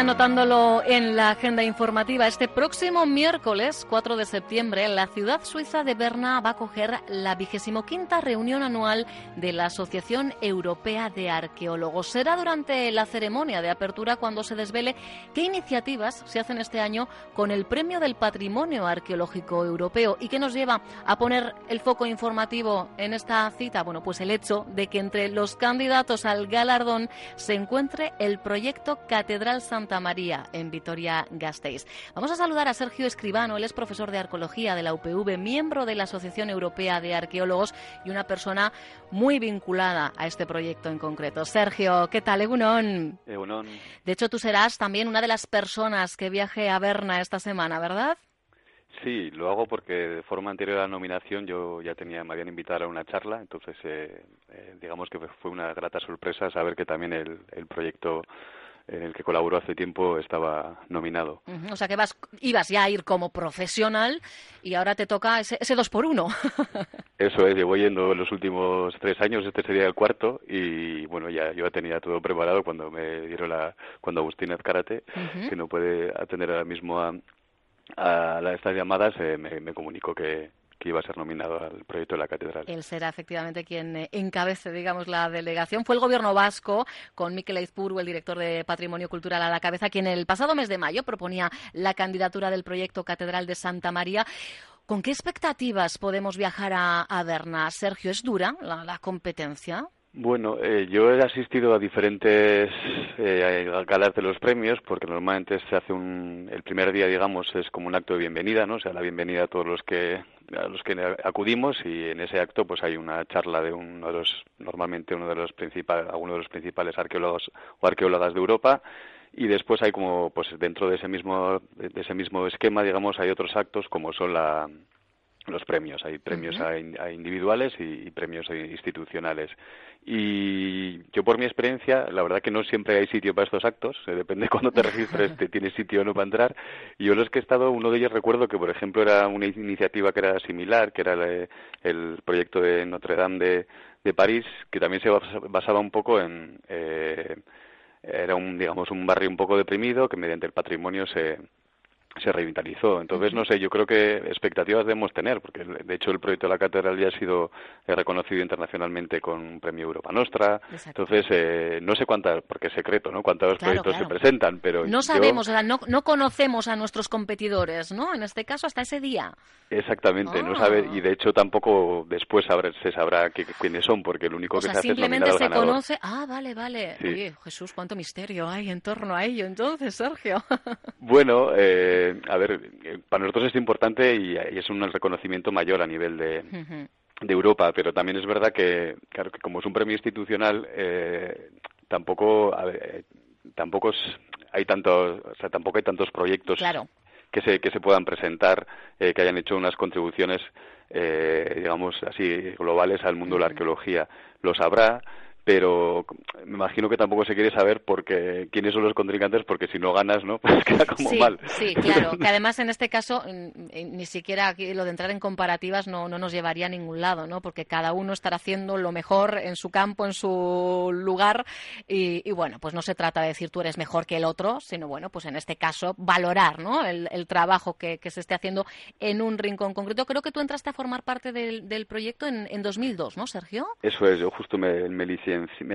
Anotándolo en la agenda informativa. Este próximo miércoles, 4 de septiembre, la ciudad suiza de Berna va a acoger la vigésimo quinta reunión anual de la Asociación Europea de Arqueólogos. Será durante la ceremonia de apertura cuando se desvele qué iniciativas se hacen este año con el Premio del Patrimonio Arqueológico Europeo y qué nos lleva a poner el foco informativo en esta cita. Bueno, pues el hecho de que entre los candidatos al galardón se encuentre el proyecto Catedral Santa María, en Vitoria-Gasteiz. Vamos a saludar a Sergio Escribano, él es profesor de arqueología de la UPV, miembro de la Asociación Europea de Arqueólogos y una persona muy vinculada a este proyecto en concreto. Sergio, ¿qué tal, Egunon? Egunon. De hecho, tú serás también una de las personas que viaje a Berna esta semana, ¿verdad? Sí, lo hago porque de forma anterior a la nominación yo ya tenía, me habían invitado a una charla, entonces eh, eh, digamos que fue una grata sorpresa saber que también el, el proyecto en el que colaboró hace tiempo estaba nominado. O sea que vas, ibas ya a ir como profesional y ahora te toca ese, ese dos por uno. Eso es, llevo yendo los últimos tres años, este sería el cuarto y bueno, ya yo tenía todo preparado cuando me dieron la, cuando Agustín Azcárate, que no puede atender ahora mismo a, a estas llamadas, eh, me, me comunicó que, que iba a ser nominado al proyecto de la catedral. Él será efectivamente quien eh, encabece, digamos, la delegación. Fue el gobierno vasco, con Miquel Aizpuru, el director de Patrimonio Cultural a la cabeza, quien el pasado mes de mayo proponía la candidatura del proyecto Catedral de Santa María. ¿Con qué expectativas podemos viajar a, a Berna? Sergio, ¿es dura la competencia? Bueno, eh, yo he asistido a diferentes eh, galas de los premios porque normalmente se hace un el primer día, digamos, es como un acto de bienvenida, ¿no? O sea, la bienvenida a todos los que a los que acudimos y en ese acto pues hay una charla de uno de los normalmente uno de los principales alguno de los principales arqueólogos o arqueólogas de Europa y después hay como pues dentro de ese mismo de ese mismo esquema digamos hay otros actos como son la los premios. Hay premios a, individuales y, premios institucionales. Y yo, por mi experiencia, la verdad que no siempre hay sitio para estos actos. Eh, depende de cuándo te registres, te tienes sitio o no para entrar. Y yo los que he estado, uno de ellos recuerdo que, por ejemplo, era una iniciativa que era similar, que era el, proyecto de Notre Dame de, de, París, que también se basaba un poco en... Eh, era un digamos un barrio un poco deprimido que mediante el patrimonio se, se revitalizó. Entonces, no sé, yo creo que expectativas debemos tener, porque de hecho el proyecto de la catedral ya ha sido eh, reconocido internacionalmente con un premio Europa Nostra. Entonces, eh, no sé cuántas, porque es secreto, ¿no? Cuántos proyectos se presentan, pero. No sabemos, o sea, no, no, conocemos a nuestros competidores, ¿no? En este caso, hasta ese día. Exactamente, no sabe, y de hecho tampoco después se sabrá quiénes son, porque lo único que se hace simplemente es se conoce. Ah, vale, vale. Oye, Jesús, cuánto misterio hay en torno a ello, entonces, Sergio. bueno, eh a ver, eh, para nosotros es importante y, es un reconocimiento mayor a nivel de, Europa, pero también es verdad que, claro, que como es un premio institucional, eh, tampoco, eh, tampoco hay tantos, o sea, tampoco hay tantos proyectos que se que se puedan presentar que hayan hecho unas contribuciones, digamos así, globales al mundo de la arqueología. Los habrá, pero me imagino que tampoco se quiere saber porque quiénes son los contrincantes porque si no ganas no pues queda como mal. sí claro. Que además en este caso ni siquiera aquí lo de entrar en comparativas no, no nos llevaría a ningún lado no porque cada uno estará haciendo lo mejor en su campo en su lugar y, bueno pues no se trata de decir tú eres mejor que el otro sino bueno pues en este caso valorar no el, trabajo que, se esté haciendo en un rincón concreto. Creo que tú entraste a formar parte del, proyecto en, en 2002 no Sergio eso es yo justo me, me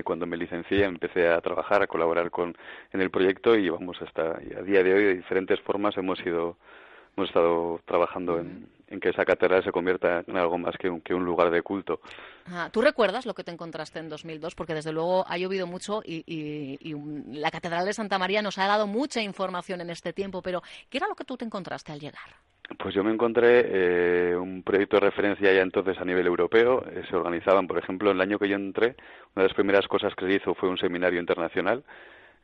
cuando me licencié empecé a trabajar, a colaborar con en el proyecto y vamos hasta a día de hoy de diferentes formas hemos ido hemos estado trabajando en, en que esa catedral se convierta en algo más que un, que un lugar de culto. ¿Tú recuerdas lo que te encontraste en 2002? Porque desde luego ha llovido mucho y, la Catedral de Santa María nos ha dado mucha información en este tiempo, pero ¿qué era lo que tú te encontraste al llegar? Pues yo me encontré eh, un proyecto de referencia ya entonces a nivel europeo. Eh, se organizaban, por ejemplo, en el año que yo entré, una de las primeras cosas que se hizo fue un seminario internacional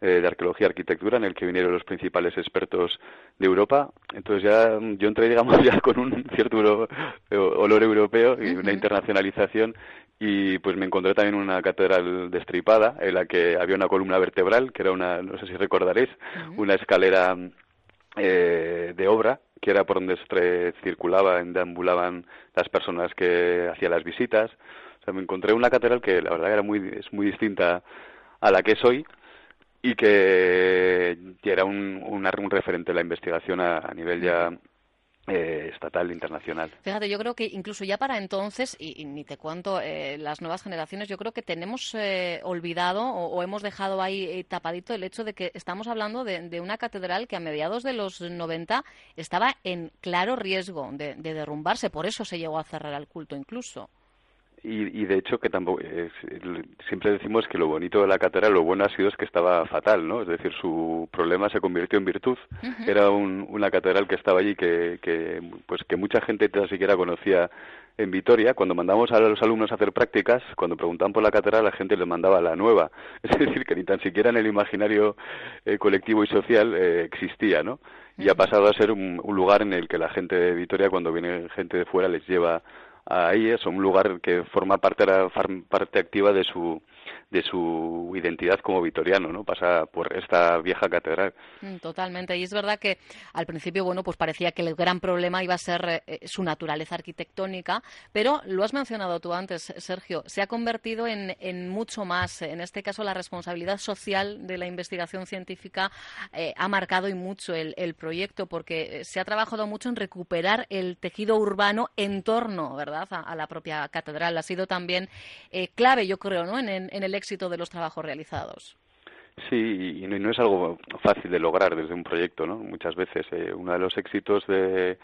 de arqueología y arquitectura en el que vinieron los principales expertos de Europa. Entonces ya yo entré, digamos, ya con un cierto olor europeo y una internacionalización y pues me encontré también una catedral destripada en la que había una columna vertebral que era una, no sé si recordaréis, una escalera eh, de obra que era por donde se circulaba, deambulaban las personas que hacían las visitas. O sea, me encontré una catedral que la verdad era muy, es muy distinta a la que soy y que era un, un, referente de la investigación a, nivel ya eh, estatal internacional. Fíjate, yo creo que incluso ya para entonces, y, ni te cuento eh, las nuevas generaciones, yo creo que tenemos eh, olvidado o, hemos dejado ahí tapadito el hecho de que estamos hablando de, una catedral que a mediados de los 90 estaba en claro riesgo de, de derrumbarse, por eso se llegó a cerrar al culto incluso. Y, de hecho que tampoco siempre decimos que lo bonito de la catedral lo bueno ha sido es que estaba fatal no es decir su problema se convirtió en virtud. Era una catedral que estaba allí que, que pues que mucha gente ni siquiera conocía en Vitoria. Cuando mandamos a los alumnos a hacer prácticas cuando preguntaban por la catedral la gente les mandaba la nueva. Es decir que ni tan siquiera en el imaginario eh, colectivo y social eh, existía no y ha pasado a ser un, un lugar en el que la gente de Vitoria cuando viene gente de fuera les lleva ahí es un lugar que forma parte, parte activa de su de su identidad como vitoriano, ¿no? Pasa por esta vieja catedral. Mm, totalmente. Y es verdad que al principio, bueno, pues parecía que el gran problema iba a ser eh, su naturaleza arquitectónica, pero lo has mencionado tú antes, Sergio, se ha convertido en, mucho más. En este caso, la responsabilidad social de la investigación científica eh, ha marcado y mucho el, el, proyecto, porque eh, se ha trabajado mucho en recuperar el tejido urbano en torno, ¿verdad?, a, la propia catedral. Ha sido también clave, yo creo, ¿no?, en, en el éxito de los trabajos realizados. Sí, y no, es algo fácil de lograr desde un proyecto, ¿no? Muchas veces eh, uno de los éxitos de,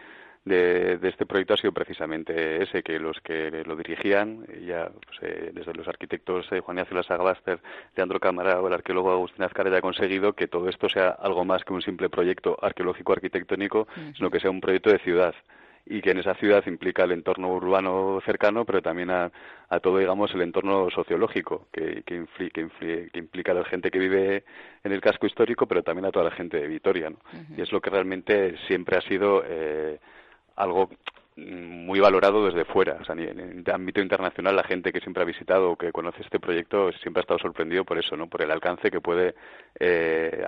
de, este proyecto ha sido precisamente ese, que los que lo dirigían, ya pues, eh, desde los arquitectos eh, Juan Ignacio Lasaglaster, Leandro Cámara o el arqueólogo Agustín Azcar, ha conseguido que todo esto sea algo más que un simple proyecto arqueológico arquitectónico, sino que sea un proyecto de ciudad y que en esa ciudad implica el entorno urbano cercano, pero también a, todo, digamos, el entorno sociológico, que, que, que, implica a la gente que vive en el casco histórico, pero también a toda la gente de Vitoria. ¿no? Y es lo que realmente siempre ha sido eh, algo muy valorado desde fuera. O sea, en el ámbito internacional, la gente que siempre ha visitado o que conoce este proyecto siempre ha estado sorprendido por eso, ¿no? Por el alcance que puede, eh,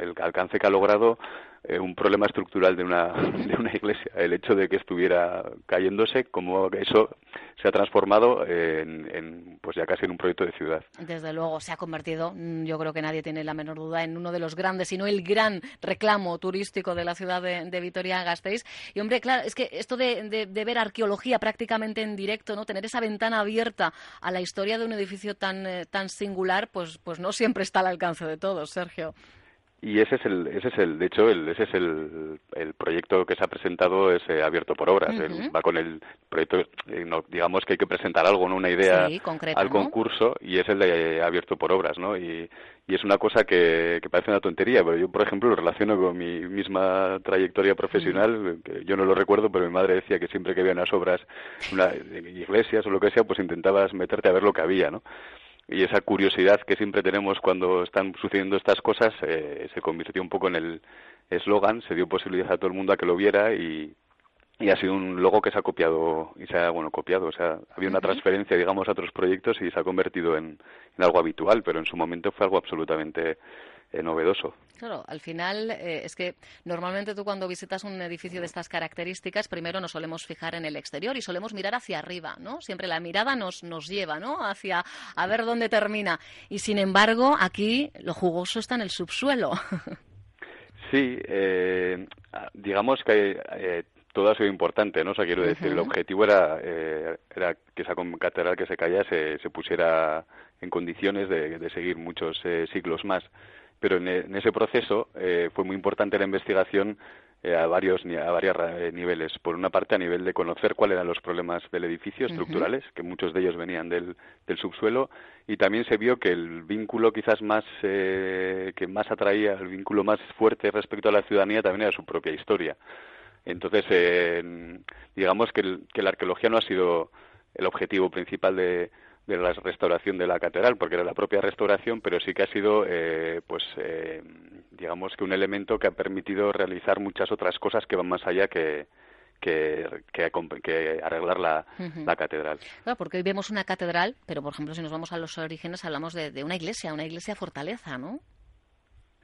el alcance que ha logrado eh, un problema estructural de una, de una iglesia. El hecho de que estuviera cayéndose, como eso se ha transformado en, pues ya casi en un proyecto de ciudad. Desde luego, se ha convertido, mm, yo creo que nadie tiene la menor duda, en uno de los grandes, si no el gran reclamo turístico de la ciudad de, Vitoria-Gasteiz. Y hombre, claro, es que esto de, ver arqueología prácticamente en directo, no tener esa ventana abierta a la historia de un edificio tan, eh, tan singular, pues, pues no siempre está al alcance de todos, Sergio. Y ese es el, ese es el, de hecho, el, ese es el, el proyecto que se ha presentado, es eh, abierto por obras. va con el proyecto, eh, digamos que hay que presentar algo, ¿no? Una idea al concurso y es el de eh, abierto por obras, ¿no? Y, y es una cosa que, que, parece una tontería, pero yo, por ejemplo, lo relaciono con mi misma trayectoria profesional, que yo no lo recuerdo, pero mi madre decía que siempre que había unas obras, una, iglesias o lo que sea, pues intentabas meterte a ver lo que había, ¿no? Y esa curiosidad que siempre tenemos cuando están sucediendo estas cosas eh, se convirtió un poco en el eslogan, se dio posibilidad a todo el mundo a que lo viera y, y ha sido un logo que se ha copiado y se ha bueno copiado o sea había una transferencia digamos a otros proyectos y se ha convertido en, en algo habitual pero en su momento fue algo absolutamente eh, novedoso. Claro, al final eh, es que normalmente tú cuando visitas un edificio de estas características, primero nos solemos fijar en el exterior y solemos mirar hacia arriba, ¿no? Siempre la mirada nos, nos lleva, ¿no? Hacia a ver dónde termina. Y sin embargo, aquí lo jugoso está en el subsuelo. Sí, eh, digamos que todo ha sido importante, ¿no? O sea, quiero decir, el objetivo era, era que esa catedral que se caía se, se pusiera en condiciones de, de seguir muchos siglos más pero en, ese proceso eh, fue muy importante la investigación eh, a varios a varios niveles. Por una parte, a nivel de conocer cuáles eran los problemas del edificio estructurales, que muchos de ellos venían del, del, subsuelo, y también se vio que el vínculo quizás más que más atraía, el vínculo más fuerte respecto a la ciudadanía también era su propia historia. Entonces, digamos que, que la arqueología no ha sido el objetivo principal de, de la restauración de la catedral, porque era la propia restauración, pero sí que ha sido, eh, pues, eh, digamos que un elemento que ha permitido realizar muchas otras cosas que van más allá que, que, que, arreglar la, la, catedral. Claro, porque hoy vemos una catedral, pero por ejemplo, si nos vamos a los orígenes, hablamos de, de una iglesia, una iglesia fortaleza, ¿no?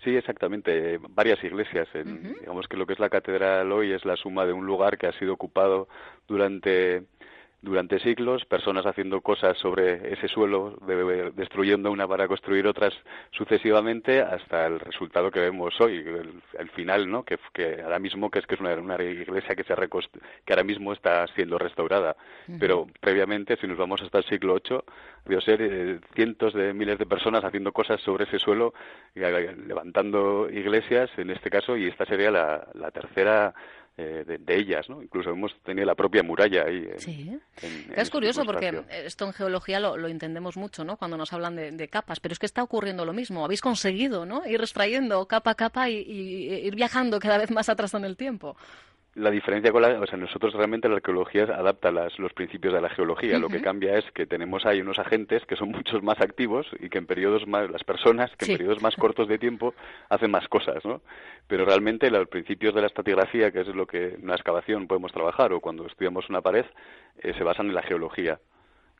Sí, exactamente. Varias iglesias. Digamos que lo que es la catedral hoy es la suma de un lugar que ha sido ocupado durante durante siglos, personas haciendo cosas sobre ese suelo, destruyendo una para construir otras sucesivamente, hasta el resultado que vemos hoy, el, final, ¿no? Que, que, ahora mismo que es que es una, iglesia que se que ahora mismo está siendo restaurada, pero previamente, si nos vamos hasta el siglo VIII, debió ser eh, cientos de miles de personas haciendo cosas sobre ese suelo, eh, levantando iglesias, en este caso, y esta sería la, la tercera eh, de, ellas, ¿no? Incluso hemos tenido la propia muralla ahí. sí. es curioso porque esto en geología lo, entendemos mucho, ¿no? Cuando nos hablan de, capas, pero es que está ocurriendo lo mismo. Habéis conseguido, ¿no? Ir extrayendo capa a capa y, ir viajando cada vez más atrás en el tiempo la diferencia con la, o sea, nosotros realmente la arqueología adapta las, los principios de la geología. Lo que cambia es que tenemos ahí unos agentes que son muchos más activos y que en periodos más, las personas que en periodos más cortos de tiempo hacen más cosas, ¿no? Pero realmente los principios de la estratigrafía, que es lo que en una excavación podemos trabajar o cuando estudiamos una pared, eh, se basan en la geología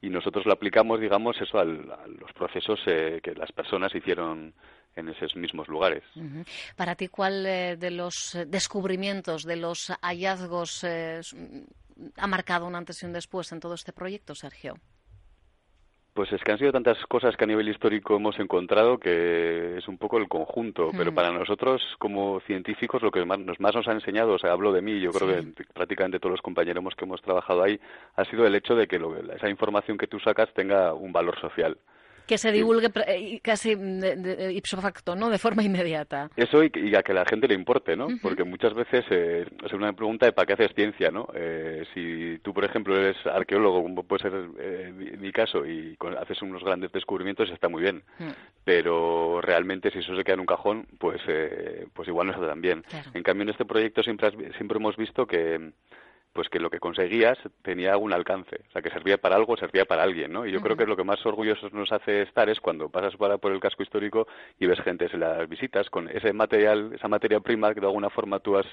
y nosotros lo aplicamos, digamos, eso a los procesos eh, que las personas hicieron en esos mismos lugares. Para ti, ¿cuál eh, de los descubrimientos, de los hallazgos eh, ha marcado un antes y un después en todo este proyecto, Sergio? Pues es que han sido tantas cosas que a nivel histórico hemos encontrado que es un poco el conjunto, pero para nosotros como científicos lo que más nos, más nos ha enseñado, o sea, hablo de mí, yo creo que prácticamente todos los compañeros que hemos trabajado ahí, ha sido el hecho de que esa información que tú sacas tenga un valor social que se divulgue eh, casi de, ipso facto, ¿no? De forma inmediata. Eso y, a que la gente le importe, ¿no? Porque muchas veces eh, es una pregunta de para qué haces ciencia, ¿no? Eh, si tú, por ejemplo, eres arqueólogo, como puede ser eh, mi, caso, y haces unos grandes descubrimientos, está muy bien. Mm. Pero realmente, si eso se queda en un cajón, pues, pues igual no está tan bien. En cambio, en este proyecto siempre, siempre hemos visto que pues que lo que conseguías tenía algún alcance, o sea, que servía para algo, servía para alguien, ¿no? Y yo creo que lo que más orgullosos nos hace estar es cuando pasas por el casco histórico y ves gente en las visitas con ese material, esa materia prima que de alguna forma tú has,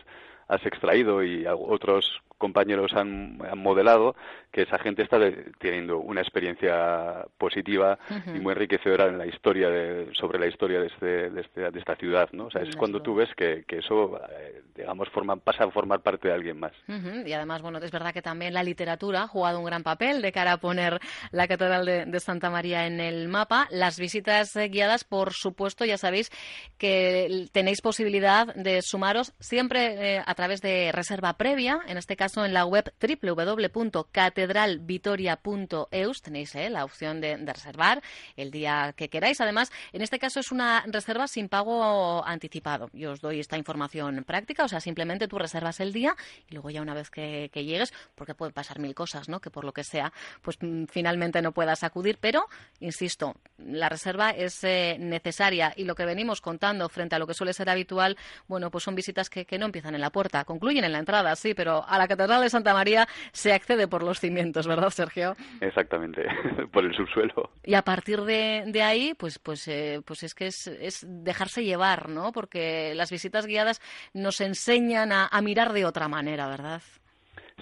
has extraído y otros compañeros han, modelado, que esa gente está teniendo una experiencia positiva y muy enriquecedora en la historia de, sobre la historia de, este, de, este, de esta ciudad, ¿no? O sea, es cuando tú ves que, que eso, eh, digamos, forma, pasa a formar parte de alguien más. Y además, bueno, es verdad que también la literatura ha jugado un gran papel de cara a poner la Catedral de, Santa María en el mapa. Las visitas eh, guiadas, por supuesto, ya sabéis que tenéis posibilidad de sumaros siempre eh, a través de reserva previa, en este caso en la web www.catedralvitoria.eus tenéis eh, la opción de, reservar el día que queráis. Además, en este caso es una reserva sin pago anticipado. Yo os doy esta información práctica, o sea, simplemente tú reservas el día y luego ya una vez que, llegues, porque pueden pasar mil cosas, ¿no? Que por lo que sea, pues mm, finalmente no puedas acudir, pero, insisto, la reserva es eh, necesaria y lo que venimos contando frente a lo que suele ser habitual, bueno, pues son visitas que no empiezan en la puerta, concluyen en la entrada, sí, pero a la Catedral de Santa María se accede por los cimientos, ¿verdad, Sergio? Exactamente, por el subsuelo. Y a partir de, ahí, pues, pues, eh, pues es que es, es, dejarse llevar, ¿no? Porque las visitas guiadas nos enseñan a, a mirar de otra manera, ¿verdad?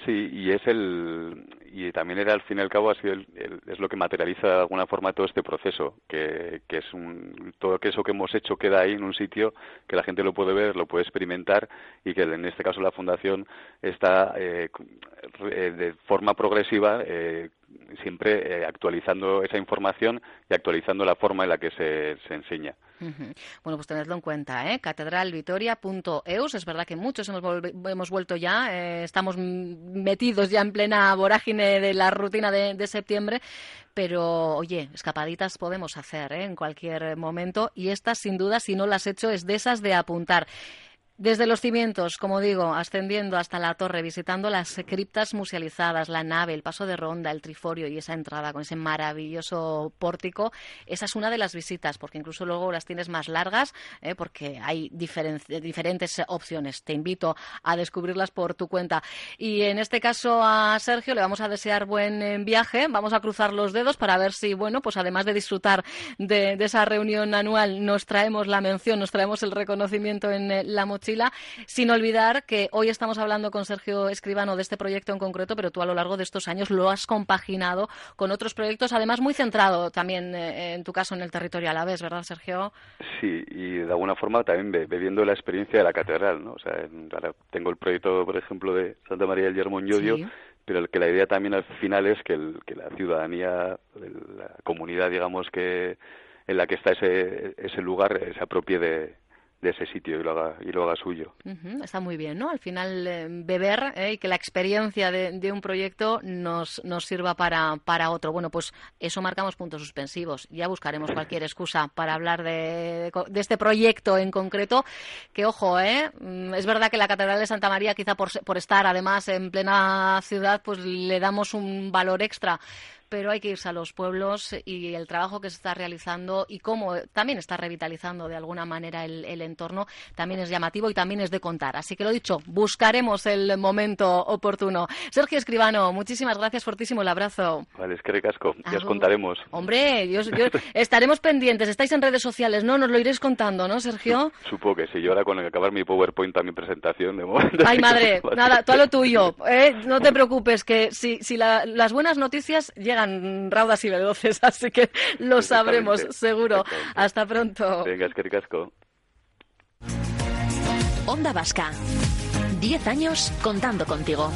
Sí, y es el y también era al fin y al cabo ha sido es lo que materializa de alguna forma todo este proceso, que, que es un, todo eso que hemos hecho queda ahí en un sitio que la gente lo puede ver, lo puede experimentar y que en este caso la fundación está eh, eh, de forma progresiva eh, siempre eh, actualizando esa información y actualizando la forma en la que se, se enseña. Bueno, pues tenedlo en cuenta, ¿eh? catedralvitoria.eus. Es verdad que muchos hemos, hemos vuelto ya, eh, estamos metidos ya en plena vorágine de la rutina de, septiembre, pero oye, escapaditas podemos hacer ¿eh? en cualquier momento y estas, sin duda, si no las has hecho, es de esas de apuntar. Desde los cimientos, como digo, ascendiendo hasta la torre, visitando las criptas musealizadas, la nave, el paso de ronda, el triforio y esa entrada con ese maravilloso pórtico, esa es una de las visitas, porque incluso luego las tienes más largas, ¿eh? porque hay diferentes opciones. Te invito a descubrirlas por tu cuenta. Y en este caso a Sergio le vamos a desear buen eh, viaje, vamos a cruzar los dedos para ver si, bueno, pues además de disfrutar de, esa reunión anual, nos traemos la mención, nos traemos el reconocimiento en eh, la mochila sin olvidar que hoy estamos hablando con Sergio Escribano de este proyecto en concreto, pero tú a lo largo de estos años lo has compaginado con otros proyectos, además muy centrado también eh, en tu caso en el territorio a la vez, ¿verdad, Sergio? Sí, y de alguna forma también bebiendo la experiencia de la catedral, ¿no? O sea, ahora tengo el proyecto, por ejemplo, de Santa María del Yermo en Llodio, pero que la idea también al final es que, que la ciudadanía, la comunidad, digamos, que en la que está ese, ese lugar se apropie de, de ese sitio y lo haga, y lo haga suyo. Está muy bien, ¿no? Al final, eh, beber eh, y que la experiencia de, un proyecto nos, nos sirva para, para otro. Bueno, pues eso marcamos puntos suspensivos. Ya buscaremos cualquier excusa para hablar de, de este proyecto en concreto. Que, ojo, ¿eh? Mm, es verdad que la Catedral de Santa María, quizá por, por estar además en plena ciudad, pues le damos un valor extra pero hay que irse a los pueblos y el trabajo que se está realizando y cómo también está revitalizando de alguna manera el, entorno también es llamativo y también es de contar. Así que lo dicho, buscaremos el momento oportuno. Sergio Escribano, muchísimas gracias, fortísimo el abrazo. Vale, es que recasco, ya os contaremos. Hombre, estaremos pendientes, estáis en redes sociales, ¿no? Nos lo iréis contando, ¿no, Sergio? Supongo que sí, yo ahora con acabar mi PowerPoint a mi presentación de momento. Ay, madre, nada, todo lo tuyo, ¿eh? no te preocupes, que si, si las buenas noticias llegan raudas y veloces, así que lo sabremos seguro. Hasta pronto. Venga, es que ricasco. Onda Vasca. Diez años contando contigo.